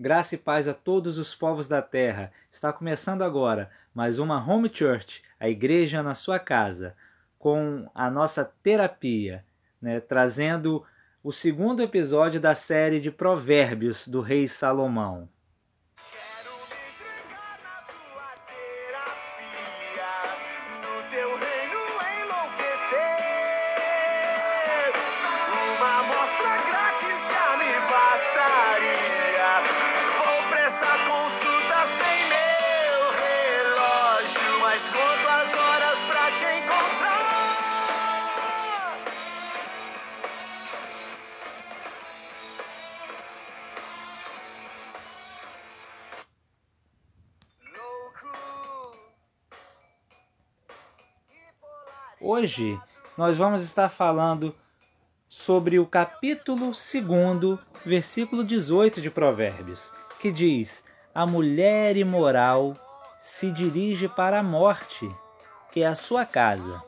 Graça e paz a todos os povos da terra. Está começando agora mais uma Home Church, a igreja na sua casa, com a nossa terapia, né, trazendo o segundo episódio da série de Provérbios do rei Salomão. Hoje nós vamos estar falando sobre o capítulo 2, versículo 18 de Provérbios, que diz: A mulher imoral se dirige para a morte, que é a sua casa,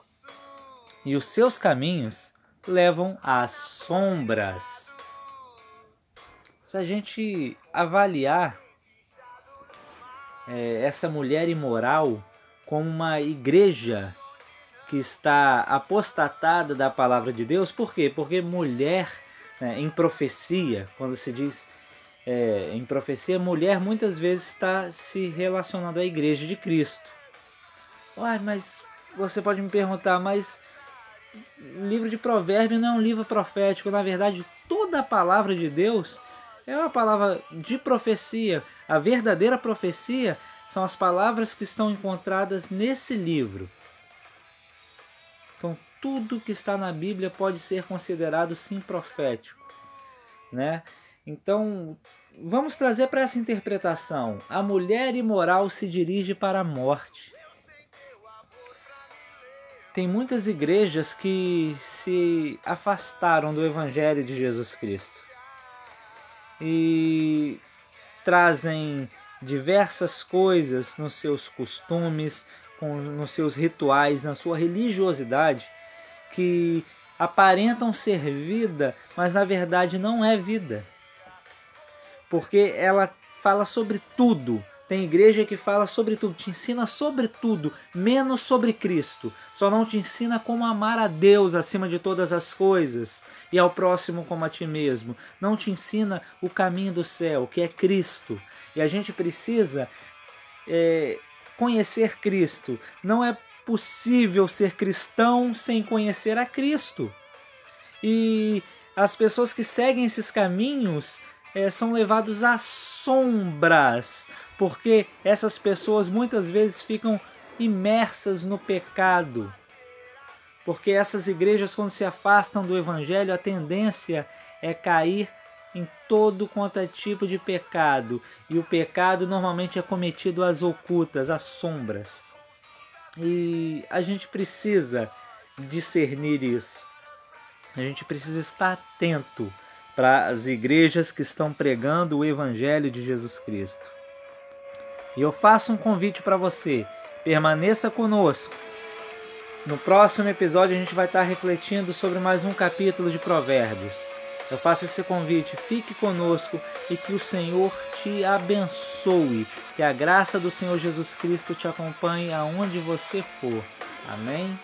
e os seus caminhos levam às sombras. Se a gente avaliar é, essa mulher imoral como uma igreja que está apostatada da palavra de Deus. Por quê? Porque mulher, né, em profecia, quando se diz é, em profecia, mulher muitas vezes está se relacionando à igreja de Cristo. Uai, mas você pode me perguntar, mas livro de Provérbios não é um livro profético. Na verdade, toda a palavra de Deus é uma palavra de profecia. A verdadeira profecia são as palavras que estão encontradas nesse livro. Então, tudo que está na Bíblia pode ser considerado sim profético, né? Então, vamos trazer para essa interpretação: a mulher imoral se dirige para a morte. Tem muitas igrejas que se afastaram do Evangelho de Jesus Cristo e trazem diversas coisas nos seus costumes, com, nos seus rituais, na sua religiosidade, que aparentam ser vida, mas na verdade não é vida. Porque ela fala sobre tudo. Tem igreja que fala sobre tudo, te ensina sobre tudo, menos sobre Cristo. Só não te ensina como amar a Deus acima de todas as coisas e ao próximo como a ti mesmo. Não te ensina o caminho do céu, que é Cristo. E a gente precisa é, conhecer Cristo. Não é possível ser cristão sem conhecer a Cristo. E as pessoas que seguem esses caminhos é, são levados às sombras, porque essas pessoas muitas vezes ficam imersas no pecado. Porque essas igrejas, quando se afastam do Evangelho, a tendência é cair em todo quanto é tipo de pecado, e o pecado normalmente é cometido às ocultas, às sombras. E a gente precisa discernir isso. A gente precisa estar atento para as igrejas que estão pregando o evangelho de Jesus Cristo. E eu faço um convite para você, permaneça conosco. No próximo episódio a gente vai estar refletindo sobre mais um capítulo de Provérbios. Eu faço esse convite, fique conosco e que o Senhor te abençoe. Que a graça do Senhor Jesus Cristo te acompanhe aonde você for. Amém?